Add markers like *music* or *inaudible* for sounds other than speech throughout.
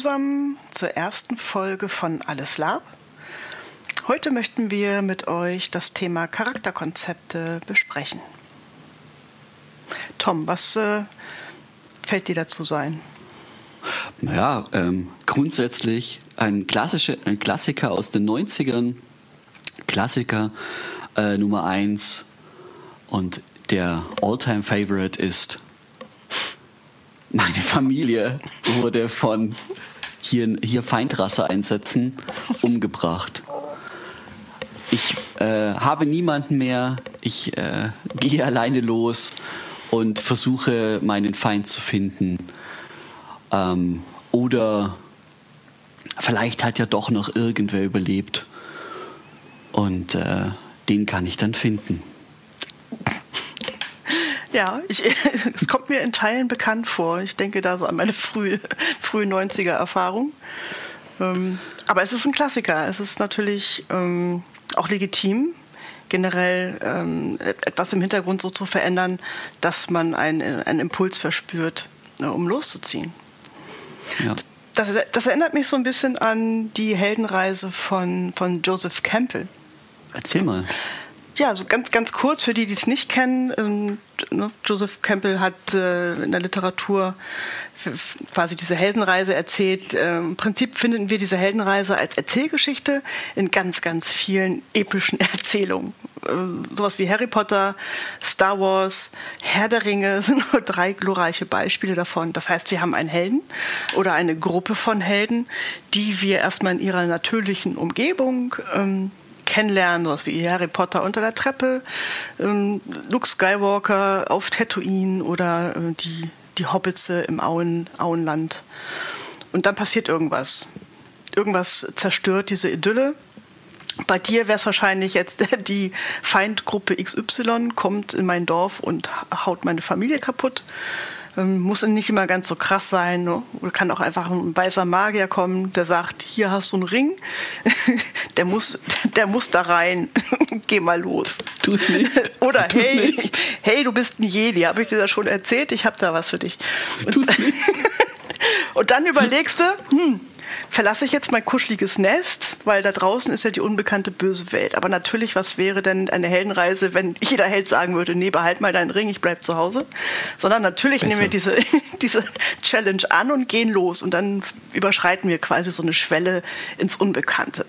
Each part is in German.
Zusammen zur ersten Folge von Alles Lab. Heute möchten wir mit euch das Thema Charakterkonzepte besprechen. Tom, was äh, fällt dir dazu sein? Naja, ähm, grundsätzlich ein, klassische, ein Klassiker aus den 90ern, Klassiker äh, Nummer 1 und der Alltime favorite ist meine Familie wurde von hier, hier Feindrasse einsetzen umgebracht. Ich äh, habe niemanden mehr, ich äh, gehe alleine los und versuche meinen Feind zu finden. Ähm, oder vielleicht hat ja doch noch irgendwer überlebt und äh, den kann ich dann finden. Ja, *laughs* es kommt mir in Teilen bekannt vor. Ich denke da so an meine frühe, frühe 90er Erfahrung. Ähm, aber es ist ein Klassiker. Es ist natürlich ähm, auch legitim, generell ähm, etwas im Hintergrund so zu verändern, dass man einen, einen Impuls verspürt, äh, um loszuziehen. Ja. Das, das, erinnert mich so ein bisschen an die Heldenreise von, von Joseph Campbell. Erzähl mal. Ja, so ganz, ganz kurz für die, die es nicht kennen. Ähm, ne, Joseph Campbell hat äh, in der Literatur quasi diese Heldenreise erzählt. Äh, Im Prinzip finden wir diese Heldenreise als Erzählgeschichte in ganz, ganz vielen epischen *laughs* Erzählungen. Äh, sowas wie Harry Potter, Star Wars, Herr der Ringe *laughs* sind nur drei glorreiche Beispiele davon. Das heißt, wir haben einen Helden oder eine Gruppe von Helden, die wir erstmal in ihrer natürlichen Umgebung ähm, kennenlernen, sowas wie Harry Potter unter der Treppe, ähm, Luke Skywalker auf Tatooine oder äh, die, die Hobbits im Auen, Auenland. Und dann passiert irgendwas. Irgendwas zerstört diese Idylle. Bei dir wäre es wahrscheinlich jetzt *laughs* die Feindgruppe XY kommt in mein Dorf und haut meine Familie kaputt. Ähm, muss nicht immer ganz so krass sein. Ne? Oder kann auch einfach ein weißer Magier kommen, der sagt, hier hast du einen Ring, *laughs* der muss, *laughs* der muss da rein. *laughs* Geh mal los. Tu's nicht. Oder Tu's hey, nicht. hey, du bist ein Jedi, habe ich dir das schon erzählt? Ich habe da was für dich. Und, Tu's nicht. und dann überlegst du, hm, verlasse ich jetzt mein kuscheliges Nest, weil da draußen ist ja die unbekannte böse Welt. Aber natürlich, was wäre denn eine Heldenreise, wenn jeder Held sagen würde, nee, behalt mal deinen Ring, ich bleib zu Hause. Sondern natürlich Besser. nehmen wir diese, *laughs* diese Challenge an und gehen los. Und dann überschreiten wir quasi so eine Schwelle ins Unbekannte.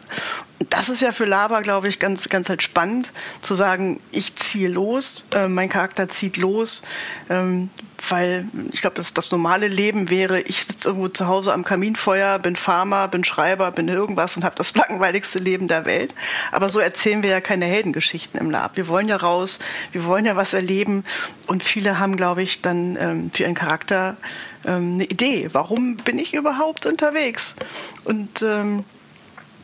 Und das ist ja für Lava, glaube ich, ganz, ganz halt spannend, zu sagen, ich ziehe los, äh, mein Charakter zieht los, ähm, weil ich glaube, das, das normale Leben wäre, ich sitze irgendwo zu Hause am Kaminfeuer, bin Farmer, bin Schreiber, bin irgendwas und habe das *laughs* langweiligste Leben der Welt. Aber so erzählen wir ja keine Heldengeschichten im Lab. Wir wollen ja raus, wir wollen ja was erleben und viele haben, glaube ich, dann ähm, für ihren Charakter ähm, eine Idee. Warum bin ich überhaupt unterwegs? Und ähm,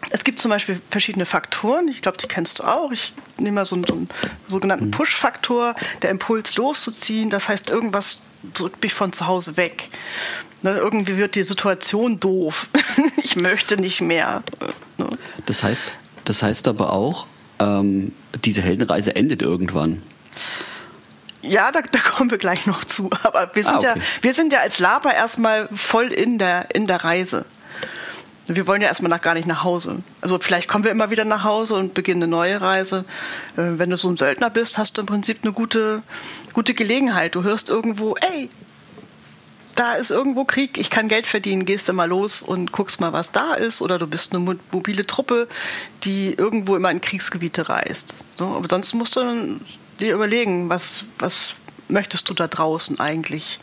es gibt zum Beispiel verschiedene Faktoren, ich glaube, die kennst du auch. Ich nehme mal so einen, so einen sogenannten Push-Faktor, der Impuls loszuziehen. Das heißt, irgendwas drückt mich von zu Hause weg. Ne, irgendwie wird die Situation doof. *laughs* ich möchte nicht mehr. Ne? Das heißt, das heißt aber auch, ähm, diese Heldenreise endet irgendwann. Ja, da, da, kommen wir gleich noch zu. Aber wir sind, ah, okay. ja, wir sind ja als Laber erstmal voll in der, in der Reise. Wir wollen ja erstmal nach, gar nicht nach Hause. Also vielleicht kommen wir immer wieder nach Hause und beginnen eine neue Reise. Äh, wenn du so ein Söldner bist, hast du im Prinzip eine gute, gute Gelegenheit. Du hörst irgendwo, ey, da ist irgendwo Krieg, ich kann Geld verdienen, gehst du mal los und guckst mal, was da ist. Oder du bist eine mobile Truppe, die irgendwo immer in Kriegsgebiete reist. So, aber sonst musst du dir überlegen, was, was möchtest du da draußen eigentlich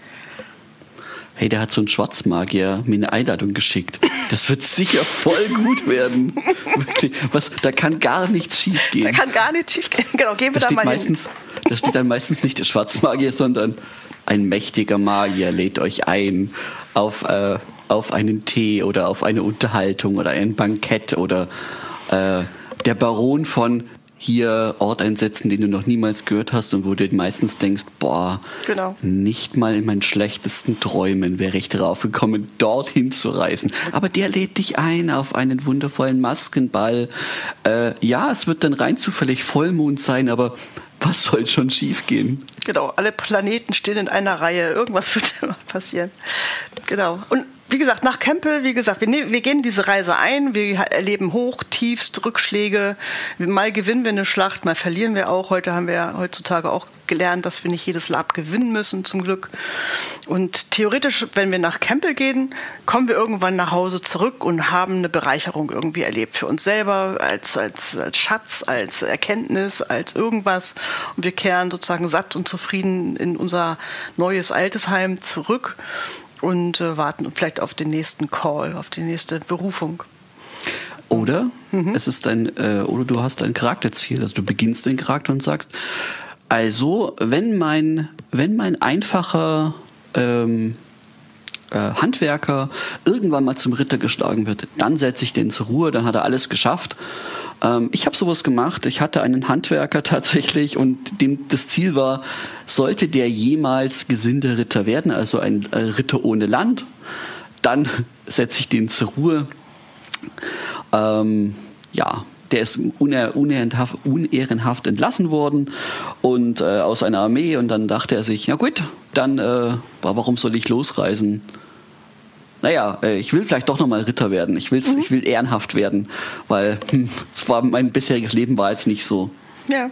hey, der hat so einen Schwarzmagier mir eine Einladung geschickt. Das wird sicher voll gut werden. Wirklich, was, da kann gar nichts schief gehen. Da kann gar nichts schief gehen. Genau, gehen wir da, da mal meistens, hin. Da steht dann meistens nicht der Schwarzmagier, sondern ein mächtiger Magier lädt euch ein auf, äh, auf einen Tee oder auf eine Unterhaltung oder ein Bankett oder äh, der Baron von hier Ort einsetzen, den du noch niemals gehört hast und wo du meistens denkst, boah, genau. nicht mal in meinen schlechtesten Träumen wäre ich drauf gekommen, dorthin zu reisen. Aber der lädt dich ein auf einen wundervollen Maskenball. Äh, ja, es wird dann rein zufällig Vollmond sein, aber was soll schon schiefgehen? Genau, alle Planeten stehen in einer Reihe. Irgendwas wird *laughs* immer passieren. Genau. Und wie gesagt, nach Campbell, wie gesagt, wir, ne-, wir, gehen diese Reise ein, wir erleben Hoch, Tiefst, Rückschläge. Mal gewinnen wir eine Schlacht, mal verlieren wir auch. Heute haben wir heutzutage auch gelernt, dass wir nicht jedes Lab gewinnen müssen, zum Glück. Und theoretisch, wenn wir nach Campbell gehen, kommen wir irgendwann nach Hause zurück und haben eine Bereicherung irgendwie erlebt. Für uns selber, als, als, als Schatz, als Erkenntnis, als irgendwas. Und wir kehren sozusagen satt und zufrieden in unser neues altes Heim zurück und äh, warten vielleicht auf den nächsten Call, auf die nächste Berufung. Oder mhm. es ist ein, äh, oder du hast ein Charakterziel, also du beginnst den Charakter und sagst, also wenn mein, wenn mein einfacher ähm, äh, Handwerker irgendwann mal zum Ritter geschlagen wird, dann setze ich den zur Ruhe, dann hat er alles geschafft ähm, ich habe sowas gemacht. Ich hatte einen Handwerker *laughs* tatsächlich und dem, das Ziel war, sollte der jemals Gesinderitter werden, also ein äh, Ritter ohne Land, dann *laughs* setze ich den zur Ruhe. Ähm, ja, der ist unehrenhaft, unehrenhaft entlassen worden und äh, aus einer Armee und dann dachte er sich, ja gut, dann äh, warum soll ich losreisen? Naja, äh, ich will vielleicht doch nochmal Ritter werden. Ich, will's, mhm. ich will ehrenhaft werden, weil hm, war, mein bisheriges Leben war jetzt nicht so. Ja.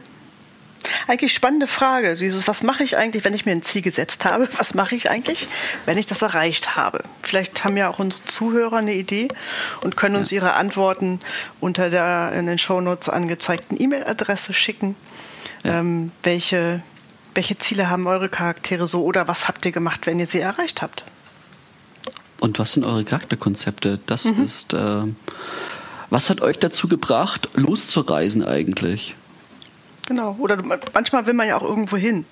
Eigentlich spannende Frage. Dieses, was mache ich eigentlich, wenn ich mir ein Ziel gesetzt habe? Was mache ich eigentlich, wenn ich das erreicht habe? Vielleicht haben ja auch unsere Zuhörer eine Idee und können uns ja. ihre Antworten unter der in den Shownotes angezeigten E-Mail-Adresse schicken. Ja. Ähm, welche, welche Ziele haben eure Charaktere so oder was habt ihr gemacht, wenn ihr sie erreicht habt? Und was sind eure Charakterkonzepte? Das mhm. ist, äh, was hat euch dazu gebracht, loszureisen eigentlich? Genau. Oder manchmal will man ja auch irgendwo hin.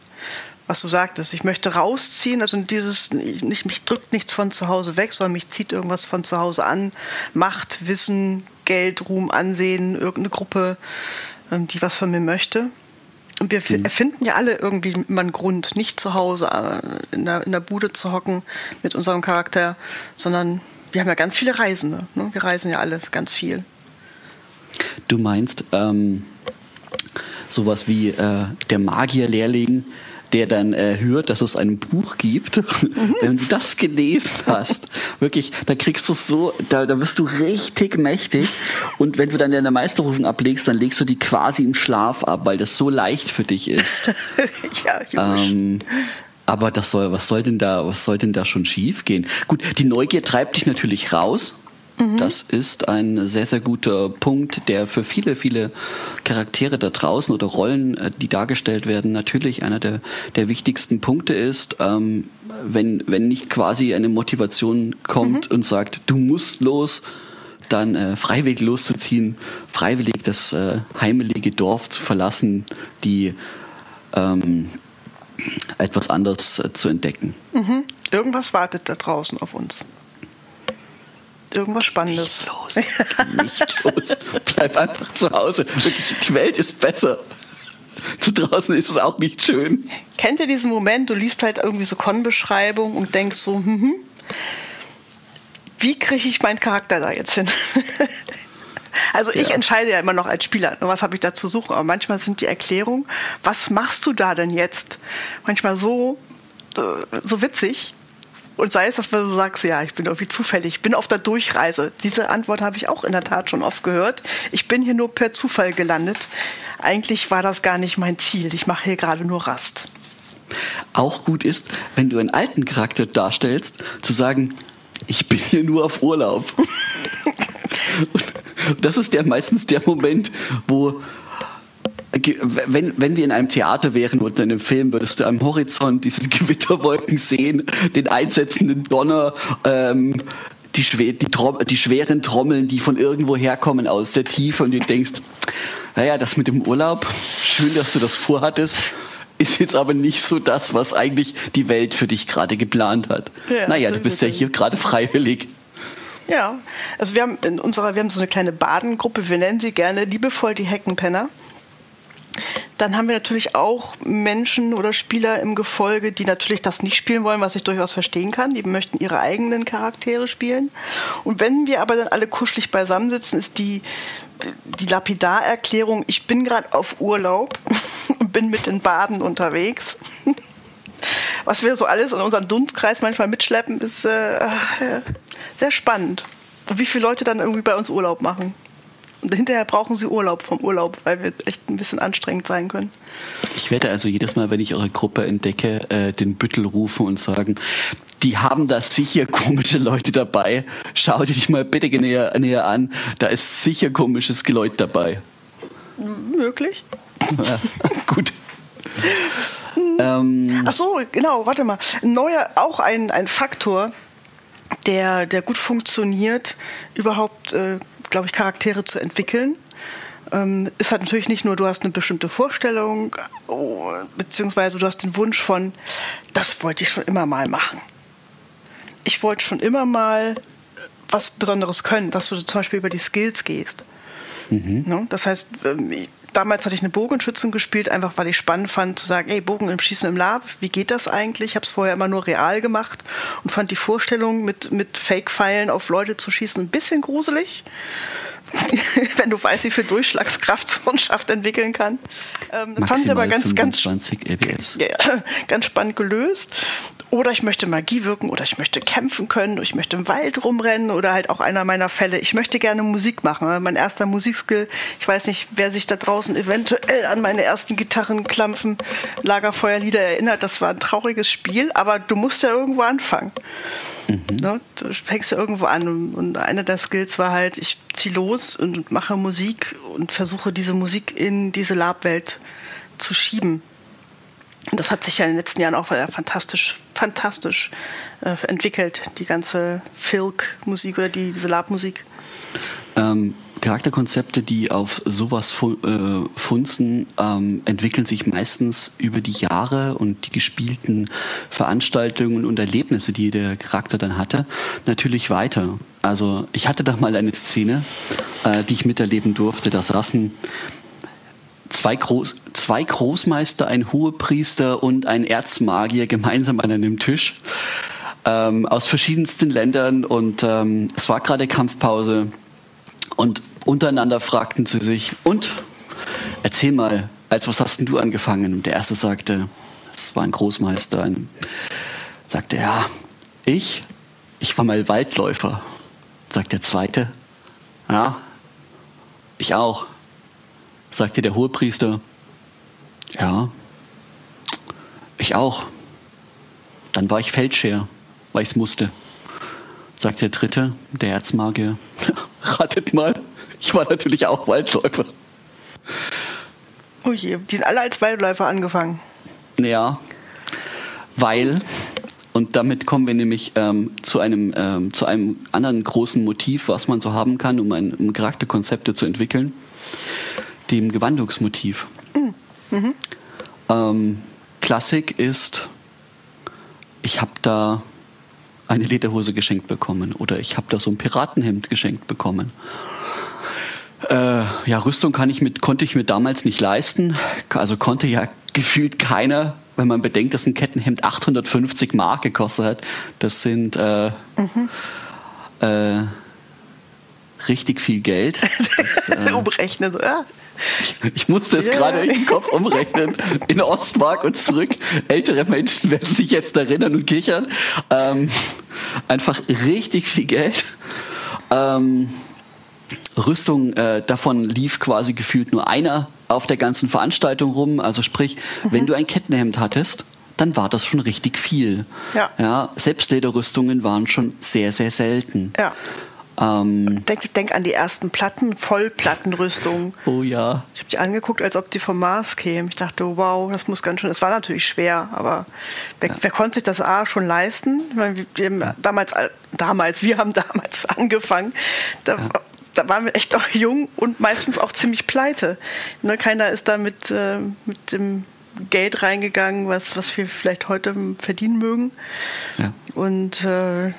Was du sagtest, ich möchte rausziehen, also dieses, nicht, mich drückt nichts von zu Hause weg, sondern mich zieht irgendwas von zu Hause an. Macht, Wissen, Geld, Ruhm, Ansehen, irgendeine Gruppe, ähm, die was von mir möchte. Und wir mhm. erfinden ja alle irgendwie immer einen Grund, nicht zu Hause äh, in der, in der Bude zu hocken mit unserem Charakter, sondern wir haben ja ganz viele Reisende. Ne? Wir reisen ja alle ganz viel. Du meinst ähm, sowas wie äh, der Magierlehrling, der dann äh, hört, dass es ein Buch gibt. Mhm. *laughs* Wenn du das gelesen hast, wirklich, da kriegst du so, da, da wirst du richtig mächtig. Und wenn du dann deine Meisterprüfung ablegst, dann legst du die quasi im Schlaf ab, weil das so leicht für dich ist. *laughs* ja, ähm, aber das soll, was soll denn da, was soll denn da schon schief gehen? Gut, die Neugier treibt dich natürlich raus. Mhm. Das ist ein sehr, sehr guter Punkt, der für viele, viele Charaktere da draußen oder Rollen, äh, die dargestellt werden, natürlich einer der, der wichtigsten Punkte ist. Ähm, wenn, wenn nicht quasi eine Motivation kommt mhm. und sagt, du musst los, dann äh, freiwillig loszuziehen, freiwillig das äh, heimelige Dorf zu verlassen, die ähm, etwas anderes äh, zu entdecken. Mhm. Irgendwas wartet da draußen auf uns. Irgendwas Spannendes. Nicht los. Nicht los. Bleib einfach zu Hause. Wirklich, die Welt ist besser. Zu draußen ist es auch nicht schön. Kennt ihr diesen Moment, du liest halt irgendwie so Con-Beschreibung und denkst so, hm, hm, wie kriege ich meinen Charakter da jetzt hin? *laughs* Also ich ja. entscheide ja immer noch als Spieler, was habe ich da zu suchen. Aber manchmal sind die Erklärungen, was machst du da denn jetzt? Manchmal so, äh, so witzig. Und sei es, dass du sagst, ja, ich bin irgendwie zufällig, ich bin auf der Durchreise. Diese Antwort habe ich auch in der Tat schon oft gehört. Ich bin hier nur per Zufall gelandet. Eigentlich war das gar nicht mein Ziel. Ich mache hier gerade nur Rast. Auch gut ist, wenn du einen alten Charakter darstellst, zu sagen, ich bin hier nur auf Urlaub. *laughs* Und das ist ja meistens der Moment, wo wenn, wenn wir in einem Theater wären oder in einem Film, würdest du am Horizont diese *laughs* Gewitterwolken sehen, den einsetzenden Donner, ähm, die, die, die, schweren Trommeln, die von irgendwo herkommen aus der Tiefe und du denkst, naja, das mit dem Urlaub, schön, dass du das vorhattest, ist jetzt aber nicht so das, was eigentlich die Welt für dich gerade geplant hat. Ja, naja, du bist ja hier gerade freiwillig. Ja, also wir haben in unserer, wir haben so eine kleine Badengruppe, wir nennen sie gerne liebevoll die Heckenpenner. Dann haben wir natürlich auch Menschen oder Spieler im Gefolge, die natürlich das nicht spielen wollen, was ich durchaus verstehen kann. Die möchten ihre eigenen Charaktere spielen. Und wenn wir aber dann alle kuschelig beisammensitzen, ist die, die Lapidarerklärung, ich bin gerade auf Urlaub *laughs* und bin mit den Baden unterwegs. *laughs* was wir so alles in unserem Dunstkreis manchmal mitschleppen, ist äh, sehr spannend. Und wie viele Leute dann irgendwie bei uns Urlaub machen. Und hinterher brauchen sie Urlaub vom Urlaub, weil wir echt ein bisschen anstrengend sein können. Ich werde also jedes Mal, wenn ich eure Gruppe entdecke, äh, den Büttel rufen und sagen, die haben da sicher komische Leute dabei. Schau dir dich mal bitte näher, näher an. Da ist sicher komisches Geläut dabei. Möglich. Ja, *laughs* gut. ähm. Ach so, genau, warte mal. Neuer, auch ein, ein Faktor, der, der gut funktioniert, überhaupt, äh, glaube ich, Charaktere zu entwickeln. Ähm, ist halt natürlich nicht nur, du hast eine bestimmte Vorstellung, oh, beziehungsweise du hast den Wunsch von, das wollte ich schon immer mal machen. Ich wollte schon immer mal was Besonderes können, dass du zum Beispiel über die Skills gehst. Mhm. Ne? Das heißt, ähm, damals hatte ich eine Bogenschützen gespielt, einfach weil ich spannend fand zu sagen, ey, Bogen im Schießen im Lab, wie geht das eigentlich? Ich habe es vorher immer nur real gemacht und fand die Vorstellung, mit, mit Fake-Pfeilen auf Leute zu schießen, ein bisschen gruselig. *laughs* wenn du weißt, wie viel Durchschlagskraft so ein Schaft entwickeln kann. Ähm, das fand ich aber ganz, ganz, ja, *laughs* ganz spannend gelöst. Oder ich möchte Magie wirken oder ich möchte kämpfen können oder ich möchte im Wald rumrennen oder halt auch einer meiner Fälle. Ich möchte gerne Musik machen. Mein erster Musikskill, ich weiß nicht, wer sich da draußen eventuell an meine ersten Gitarrenklampfen, Lagerfeuerlieder erinnert. Das war ein trauriges Spiel, aber du musst ja irgendwo anfangen. Mhm. Ne? Du fängst ja irgendwo an und einer der Skills war halt, ich ziehe los und mache Musik und versuche diese Musik in diese Labwelt zu schieben. Und das hat sich ja in den letzten Jahren auch fantastisch, fantastisch äh, entwickelt, die ganze Filk-Musik oder die, diese Lab-Musik. Ähm, Charakterkonzepte, die auf sowas äh, funzen, ähm, entwickeln sich meistens über die Jahre und die gespielten Veranstaltungen und Erlebnisse, die der Charakter dann hatte, natürlich weiter. Also ich hatte da mal eine Szene, äh, die ich miterleben durfte. Da saßen zwei, Groß, zwei Großmeister, ein Hohepriester und ein Erzmagier gemeinsam an einem Tisch ähm, aus verschiedensten Ländern und ähm, es war gerade Kampfpause und untereinander fragten sie sich, und erzähl mal, als was hast denn du angefangen? Und der erste sagte, das war ein Großmeister, ein, sagte, ja, ich, ich war mal Waldläufer. Sagt der zweite, ja, ich auch. Sagte der Hohepriester, ja, ich auch. Dann war ich Feldscher, weil ich es musste. Sagt der dritte, der Erzmagier, *laughs* ratet mal, ich war natürlich auch Waldläufer. Oh je, die sind alle als Waldläufer angefangen. Ja, weil, und damit kommen wir nämlich ähm, zu, einem, ähm, zu einem anderen großen Motiv, was man so haben kann, um, ein, um Charakterkonzepte zu entwickeln, dem Gewandungsmotiv. Mhm. Mhm. Ähm, Klassik ist, ich habe da eine Lederhose geschenkt bekommen oder ich habe da so ein Piratenhemd geschenkt bekommen äh, ja, Rüstung kann ich mit, konnte ich mir damals nicht leisten. Also konnte ja *laughs* gefühlt keiner, wenn man bedenkt, dass ein Kettenhemd 850 Mark gekostet hat. Das sind äh, mhm. äh, richtig viel Geld. *laughs* Das, äh, *laughs* Umrechnen, ja. Ich, ich musste es yeah. gerade im Kopf umrechnen. In Ostmark und zurück. Ältere Menschen werden sich jetzt erinnern und kichern. Ähm, einfach richtig viel Geld. Ähm, Rüstung, äh, davon lief quasi gefühlt nur einer auf der ganzen Veranstaltung rum. Also sprich, mhm. wenn du ein Kettenhemd hattest, dann war das schon richtig viel. Ja. ja Selbstlederrüstungen waren schon sehr, sehr selten. Ja. Ähm, denk, denk an die ersten Platten, Vollplattenrüstung. Oh ja. Ich habe die angeguckt, als ob die vom Mars kämen. Ich dachte, wow, das muss ganz schön. Es war natürlich schwer, aber wer, ja. wer, konnte sich das A schon leisten? Wir, wir damals, damals, wir haben *laughs* damals angefangen. Da ja da waren wir echt *laughs* noch jung und meistens auch ziemlich pleite. Ne, keiner ist da mit, äh, mit dem Geld reingegangen, was, was wir vielleicht heute verdienen mögen. Ja. Und äh,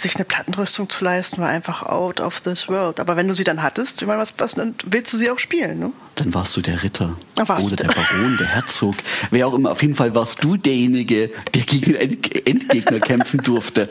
sich eine Plattenrüstung zu leisten, war einfach out of this world. Aber wenn du sie dann hattest, ich meine, was, was willst du sie auch spielen? Ne? Dann warst du der Ritter. Oder der, der Baron, der Herzog. Wer auch immer. Auf jeden Fall warst du derjenige, der gegen einen Endgegner kämpfen durfte.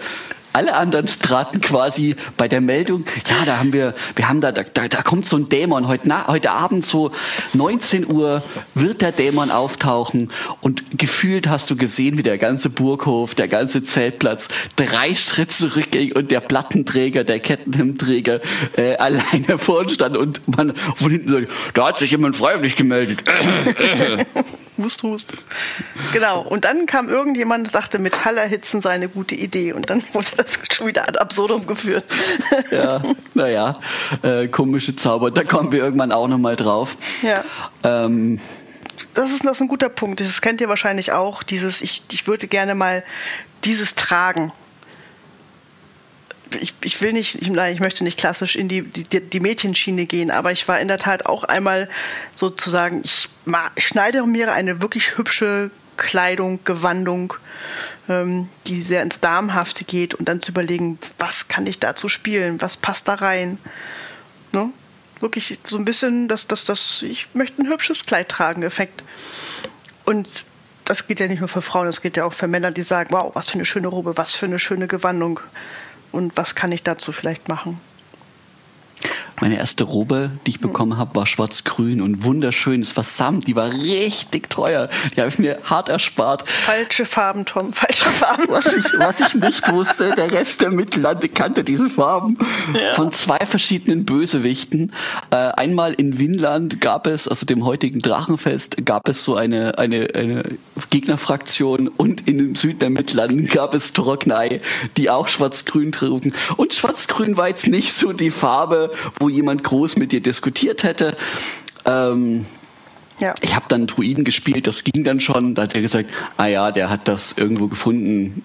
Alle anderen traten quasi bei der Meldung, ja, da haben wir, wir haben da, da, da kommt so ein Dämon. Heute, na, heute Abend so 19 Uhr wird der Dämon auftauchen und gefühlt hast du gesehen, wie der ganze Burghof, der ganze Zeltplatz drei Schritte zurückging und der Plattenträger, der Kettenhemdträger äh, alleine vorne stand und man von hinten sagt, da hat sich jemand freiwillig gemeldet. *laughs* hust, hust. Genau. Und dann kam irgendjemand und sagte, Metallerhitzen sei eine gute Idee. Und dann wurde das schon wieder ad absurdum geführt. Ja, naja, äh, komische Zauber. Da kommen wir irgendwann auch nochmal drauf. Ja. Ähm, das ist, das ist ein guter Punkt. Das kennt ihr wahrscheinlich auch. Dieses, ich, ich würde gerne mal dieses tragen ich, ich will nicht, ich, nein, ich möchte nicht klassisch in die, die, die Mädchenschiene gehen, aber ich war in der Tat auch einmal sozusagen, ich, schneide mir eine wirklich hübsche Kleidung, Gewandung, ähm, die sehr ins Darmhafte geht und dann zu überlegen, was kann ich dazu spielen, was passt da rein. Ne? Wirklich so ein bisschen, dass das, das, ich möchte ein hübsches Kleid tragen, Effekt. Und das geht ja nicht nur für Frauen, das geht ja auch für Männer, die sagen, wow, was für eine schöne Robe, was für eine schöne Gewandung und was kann ich dazu vielleicht machen. Meine erste Robe, die ich bekommen habe, war schwarz-grün und wunderschön. Es war Samt, die war richtig teuer. Die habe ich mir hart erspart. Falsche Farben, Tom, falsche Farben. *laughs* Was ich, was ich nicht wusste, der Rest der Mittellande kannte diese Farben. Ja. Von zwei verschiedenen Bösewichten. Äh, einmal in Winland gab es, also dem heutigen Drachenfest, gab es so eine, eine, eine Gegnerfraktion und in dem Süden der Mittlanden gab es Trocknei, die auch schwarz-grün trugen. Und schwarz-grün war jetzt nicht so die Farbe, wo jemand groß mit dir diskutiert hätte. Ähm, ja. Ich habe dann Druiden gespielt, das ging dann schon. Da hat er gesagt, ah ja, der hat das irgendwo gefunden.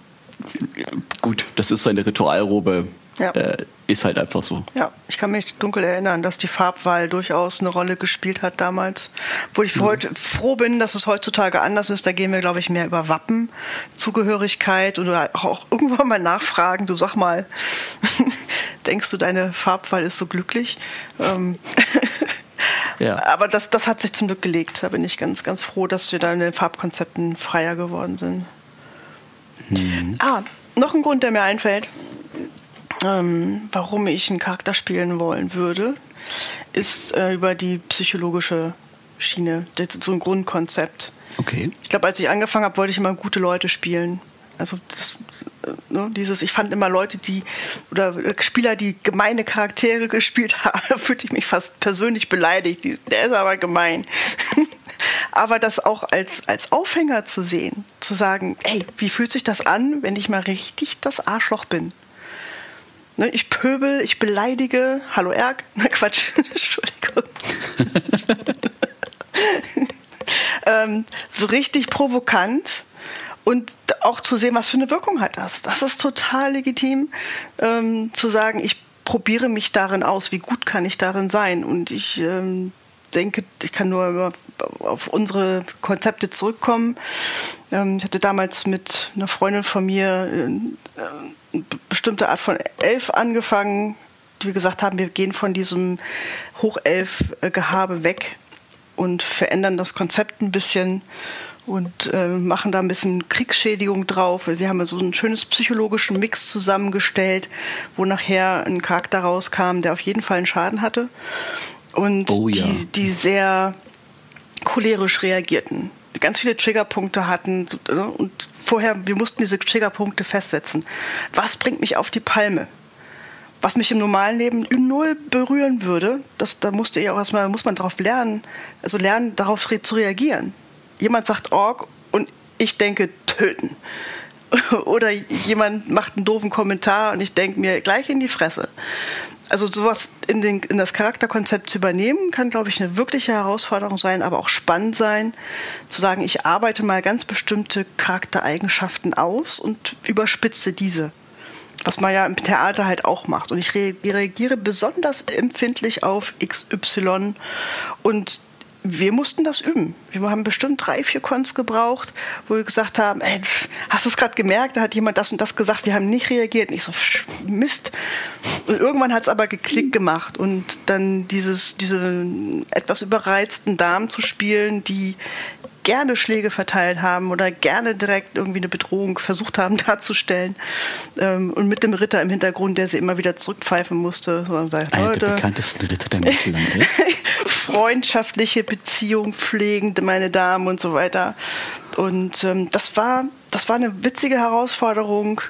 Gut, das ist seine Ritualrobe. Ja. Äh, ist halt einfach so. Ja, ich kann mich dunkel erinnern, dass die Farbwahl durchaus eine Rolle gespielt hat damals. Wo ich mhm. heute froh bin, dass es heutzutage anders ist. Da gehen wir, glaube ich, mehr über Wappenzugehörigkeit oder auch irgendwann mal nachfragen. Du sag mal, *laughs* denkst du, deine Farbwahl ist so glücklich? Ähm ja. *laughs* Aber das, das hat sich zum Glück gelegt. Da bin ich ganz, ganz froh, dass wir da in den Farbkonzepten freier geworden sind. Mhm. Ah, noch ein Grund, der mir einfällt ähm, warum ich einen Charakter spielen wollen würde, ist äh, über die psychologische Schiene, so ein Grundkonzept. Okay. Ich glaube, als ich angefangen habe, wollte ich immer gute Leute spielen. Also das, äh, ne, dieses, ich fand immer Leute, die oder Spieler, die gemeine Charaktere *laughs* gespielt haben, da fühlte ich mich fast persönlich beleidigt. Der ist aber gemein. *laughs* aber das auch als, als Aufhänger zu sehen, zu sagen, ey, wie fühlt sich das an, wenn ich mal richtig das Arschloch bin? Ne, ich pöbel, ich beleidige. Hallo Erg. *laughs* Na Quatsch, *laughs* Entschuldigung. *laughs* ähm, so richtig provokant und auch zu sehen, was für eine Wirkung hat das. Das ist total legitim, ähm, zu sagen, ich probiere mich darin aus, wie gut kann ich darin sein. Und ich ähm, denke, ich kann nur auf unsere Konzepte zurückkommen. Ähm, ich hatte damals mit einer Freundin von mir äh, eine bestimmte Art von Elf angefangen, die wir gesagt haben, wir gehen von diesem Hochelf-Gehabe weg und verändern das Konzept ein bisschen und äh, machen da ein bisschen Kriegsschädigung drauf. Wir haben so einen schönes psychologischen Mix zusammengestellt, wo nachher ein Charakter rauskam, der auf jeden Fall einen Schaden hatte und oh, ja. die, die sehr cholerisch reagierten, ganz viele Triggerpunkte hatten ne, und vorher, wir mussten diese Triggerpunkte festsetzen. Was bringt mich auf die Palme? Was mich im normalen Leben null berühren würde, das, da musste ich auch erstmal, muss man darauf lernen, also lernen, darauf re zu reagieren. Jemand sagt Org und ich denke töten. *laughs* Oder jemand macht einen doofen Kommentar und ich denke mir gleich in die Fresse also sowas in, den, in das Charakterkonzept zu übernehmen, kann, glaube ich, eine wirkliche Herausforderung sein, aber auch spannend sein, zu sagen, ich arbeite mal ganz bestimmte Charaktereigenschaften aus und überspitze diese. Was man ja im Theater halt auch macht. Und ich reagiere besonders empfindlich auf XY und wir mussten das üben. Wir haben bestimmt drei, vier Cons gebraucht, wo wir gesagt haben, ey, hast du es gerade gemerkt? Da hat jemand das und das gesagt, wir haben nicht reagiert. Und ich so, Mist. Und irgendwann hat es aber geklickt gemacht. Und dann dieses, diese etwas überreizten Damen zu spielen, die gerne Schläge verteilt haben oder gerne direkt irgendwie eine Bedrohung versucht haben *laughs* darzustellen. Ähm, und mit dem Ritter im Hintergrund, der sie immer wieder zurückpfeifen musste. So, sagt, Einer der bekanntesten Ritter der Mittellande. *laughs* Freundschaftliche Beziehung pflegen, meine Damen und so weiter. Und ähm, das, war, das war eine witzige Herausforderung,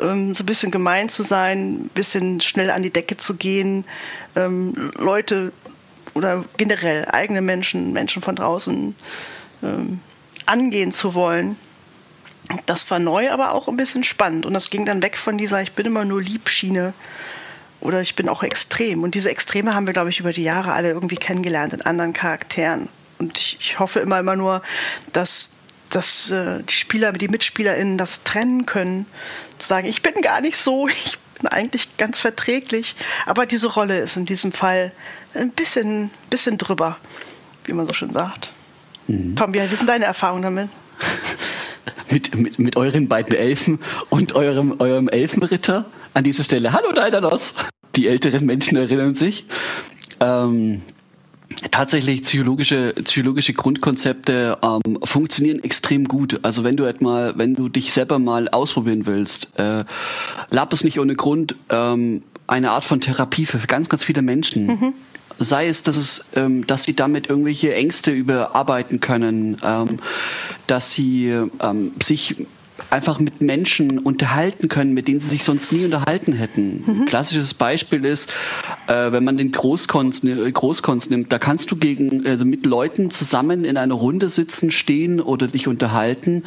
ähm, so ein bisschen gemein zu sein, ein bisschen schnell an die Decke zu gehen, ähm, Leute oder generell eigene Menschen, Menschen von draußen ähm, angehen zu wollen. Das war neu, aber auch ein bisschen spannend. Und das ging dann weg von dieser Ich bin immer nur Liebschiene oder ich bin auch extrem. Und diese Extreme haben wir, glaube ich, über die Jahre alle irgendwie kennengelernt in anderen Charakteren. Und ich, ich hoffe immer, immer nur, dass, dass äh, die Spieler, die MitspielerInnen das trennen können. Zu sagen, ich bin gar nicht so, *laughs* ich bin eigentlich ganz verträglich. Aber diese Rolle ist in diesem Fall ein bisschen, bisschen drüber, wie man so schön sagt. Mhm. Tom, wie sind deine Erfahrungen damit? *laughs* mit, mit, mit euren beiden Elfen und eurem, eurem Elfenritter an dieser Stelle. Hallo Daidalos! Die älteren Menschen erinnern sich. Ähm, tatsächlich psychologische, psychologische Grundkonzepte ähm, funktionieren extrem gut. Also wenn du etwa, wenn du dich selber mal ausprobieren willst, äh, Lab ist nicht ohne Grund ähm, eine Art von Therapie für ganz, ganz viele Menschen. Mhm sei es, dass es, ähm, dass sie damit irgendwelche Ängste überarbeiten können, ähm, dass sie ähm, sich einfach mit Menschen unterhalten können, mit denen sie sich sonst nie unterhalten hätten. Mhm. Klassisches Beispiel ist, äh, wenn man den Großkonst, Großkonst nimmt, da kannst du gegen, also mit Leuten zusammen in einer Runde sitzen, stehen oder dich unterhalten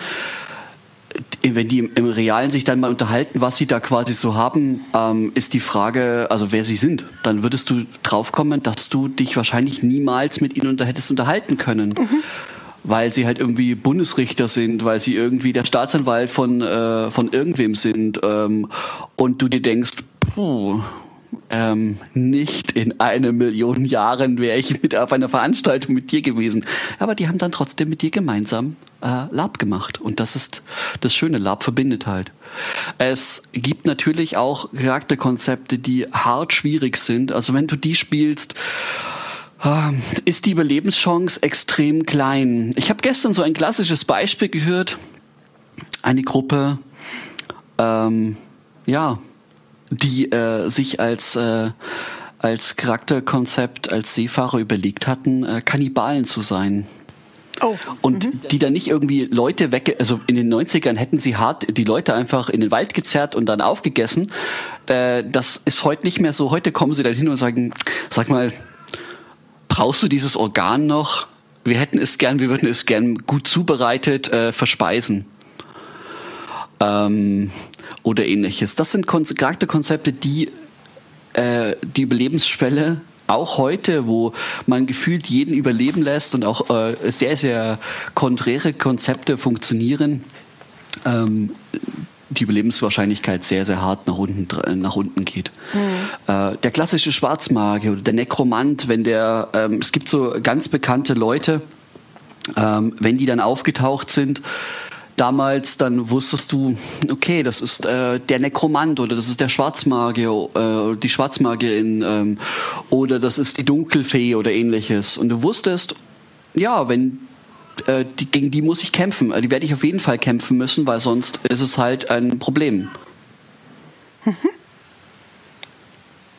wenn die im Realen sich dann mal unterhalten, was sie da quasi so haben, ähm, ist die Frage, also wer sie sind. Dann würdest du draufkommen, dass du dich wahrscheinlich niemals mit ihnen unter hättest unterhalten können. Mhm. Weil sie halt irgendwie Bundesrichter sind, weil sie irgendwie der Staatsanwalt von, äh, von irgendwem sind. Ähm, und du dir denkst, puh, ähm, nicht in einer Million Jahren wäre ich mit auf einer Veranstaltung mit dir gewesen. Aber die haben dann trotzdem mit dir gemeinsam äh, Lab gemacht. Und das ist das Schöne. Lab verbindet halt. Es gibt natürlich auch Charakterkonzepte, die hart schwierig sind. Also wenn du die spielst, ist die Überlebenschance extrem klein. Ich habe gestern so ein klassisches Beispiel gehört. Eine Gruppe, ähm, ja, die äh, sich als äh, als Charakterkonzept als Seefahrer überlegt hatten, äh, Kannibalen zu sein. Oh. Und mhm. die dann nicht irgendwie Leute weg, also in den 90ern hätten sie hart die Leute einfach in den Wald gezerrt und dann aufgegessen. Äh, das ist heute nicht mehr so. Heute kommen sie dann hin und sagen, sag mal, brauchst du dieses Organ noch? Wir hätten es gern, wir würden es gern gut zubereitet äh, verspeisen. Ähm, oder ähnliches. Das sind Charakterkonzepte, die äh, die Überlebensschwelle auch heute, wo man gefühlt jeden überleben lässt und auch äh, sehr, sehr konträre Konzepte funktionieren, ähm, die Überlebenswahrscheinlichkeit sehr, sehr hart nach unten, nach unten geht. Mhm. Äh, der klassische Schwarzmagier oder der Nekromant, wenn der, ähm, es gibt so ganz bekannte Leute, ähm, wenn die dann aufgetaucht sind, damals, dann wusstest du, okay, das ist äh, der Nekromant oder das ist der Schwarzmagier, äh, die Schwarzmagierin ähm, oder das ist die Dunkelfee oder ähnliches. Und du wusstest, ja, wenn äh, die, gegen die muss ich kämpfen, äh, die werde ich auf jeden Fall kämpfen müssen, weil sonst ist es halt ein Problem. Mhm.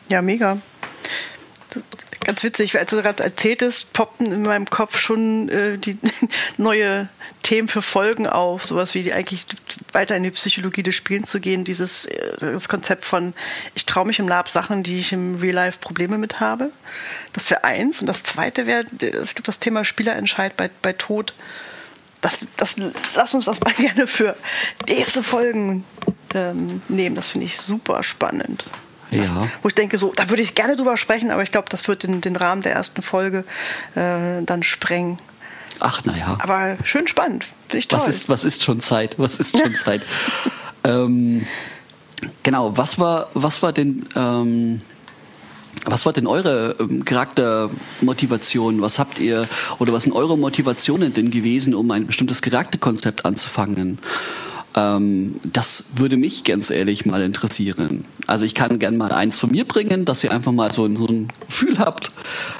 Ja, mega ganz witzig, als du gerade erzähltest, poppten in meinem Kopf schon äh, die *laughs* neue Themen für Folgen auf, sowas wie eigentlich weiter in die Psychologie des Spielens zu gehen, dieses äh, das Konzept von ich traue mich im Lab Sachen, die ich im Real Life Probleme mit habe. Das wäre eins. Und das zweite wäre, es gibt das Thema Spielerentscheid bei, bei Tod. Das, das, lass uns das mal *laughs* gerne für nächste Folgen ähm, nehmen. Das finde ich super spannend. Ja. wo ich denke, so, da würde ich gerne drüber sprechen, aber ich glaube, das wird den, den Rahmen der ersten Folge äh, dann sprengen. Ach, naja. Aber schön spannend. Finde ich toll. Was ist, was ist schon Zeit? Was ist schon *laughs* Zeit? ähm, genau, was war, was war denn. Ähm, was war denn eure ähm, Charaktermotivation? Was habt ihr oder was sind eure Motivationen denn gewesen, um ein bestimmtes Charakterkonzept anzufangen? Ähm, das würde mich ganz ehrlich mal interessieren. Also ich kann gerne mal eins von mir bringen, dass ihr einfach mal so, so ein Gefühl habt.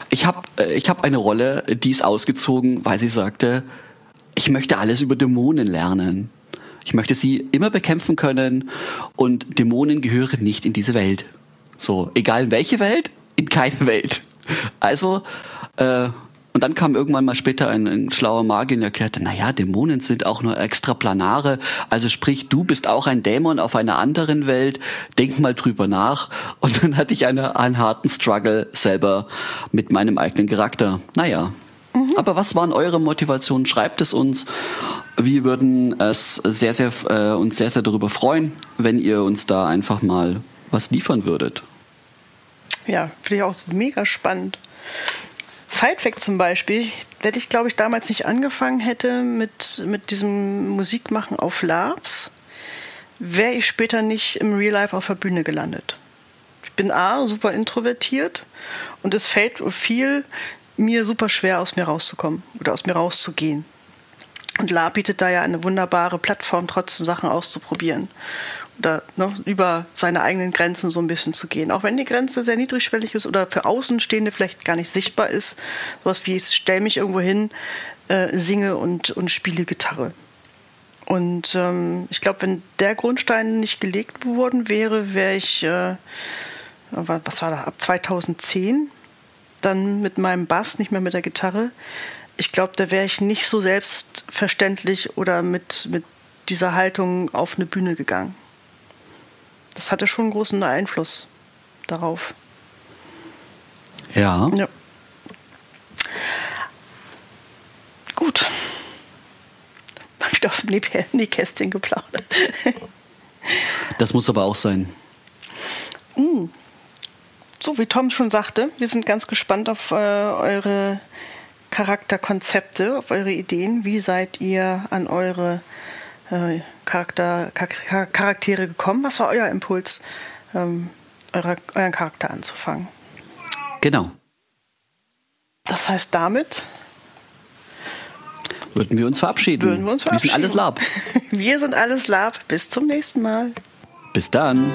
Ich habe äh, ich hab eine Rolle, die ist ausgezogen, weil sie sagte, ich möchte alles über Dämonen lernen. Ich möchte sie immer bekämpfen können und Dämonen gehören nicht in diese Welt. So, egal in welche Welt, in keine Welt. Also, äh, und dann kam irgendwann mal später ein, ein schlauer Magier und erklärte, naja, Dämonen sind auch nur extraplanare. Also sprich, du bist auch ein Dämon auf einer anderen Welt. Denk mal drüber nach. Und dann hatte ich eine, einen harten Struggle selber mit meinem eigenen Charakter. Naja. Mhm. Aber was waren eure Motivationen? Schreibt es uns. Wir würden es sehr, sehr, äh, uns sehr, sehr darüber freuen, wenn ihr uns da einfach mal was liefern würdet. Ja, finde ich auch mega spannend. Sidefact zum Beispiel, wenn ich, glaube ich, damals nicht angefangen hätte mit, mit diesem Musikmachen auf Labs, wäre ich später nicht im Real Life auf der Bühne gelandet. Ich bin A, super introvertiert und es fällt viel mir super schwer, aus mir rauszukommen oder aus mir rauszugehen. Und La bietet da ja eine wunderbare Plattform, trotzdem Sachen auszuprobieren oder ne, über seine eigenen Grenzen so ein bisschen zu gehen. Auch wenn die Grenze sehr niedrigschwellig ist oder für Außenstehende vielleicht gar nicht sichtbar ist. Sowas wie, ich stelle mich irgendwo hin, äh, singe und, und spiele Gitarre. Und ähm, ich glaube, wenn der Grundstein nicht gelegt worden wäre, wäre ich, äh, was war da, ab 2010 dann mit meinem Bass, nicht mehr mit der Gitarre. Ich glaube, da wäre ich nicht so selbstverständlich oder mit, mit dieser Haltung auf eine Bühne gegangen das hatte schon einen großen Einfluss darauf. Ja. ja. Gut. Hab ich aus dem Nähkästchen geplaudert. das muss aber auch sein. Mm. So, wie Tom schon sagte, wir sind ganz gespannt auf äh, eure Charakterkonzepte, auf eure Ideen. Wie seid ihr an eure äh, Charakter, Charaktere gekommen? Was war euer Impuls, ähm, eure, euren Charakter anzufangen? Genau. Das heißt, damit würden wir uns verabschieden. Würden wir uns verabschieden. Wir sind alles Lab. *laughs* wir sind alles Lab. Bis zum nächsten Mal. Bis dann.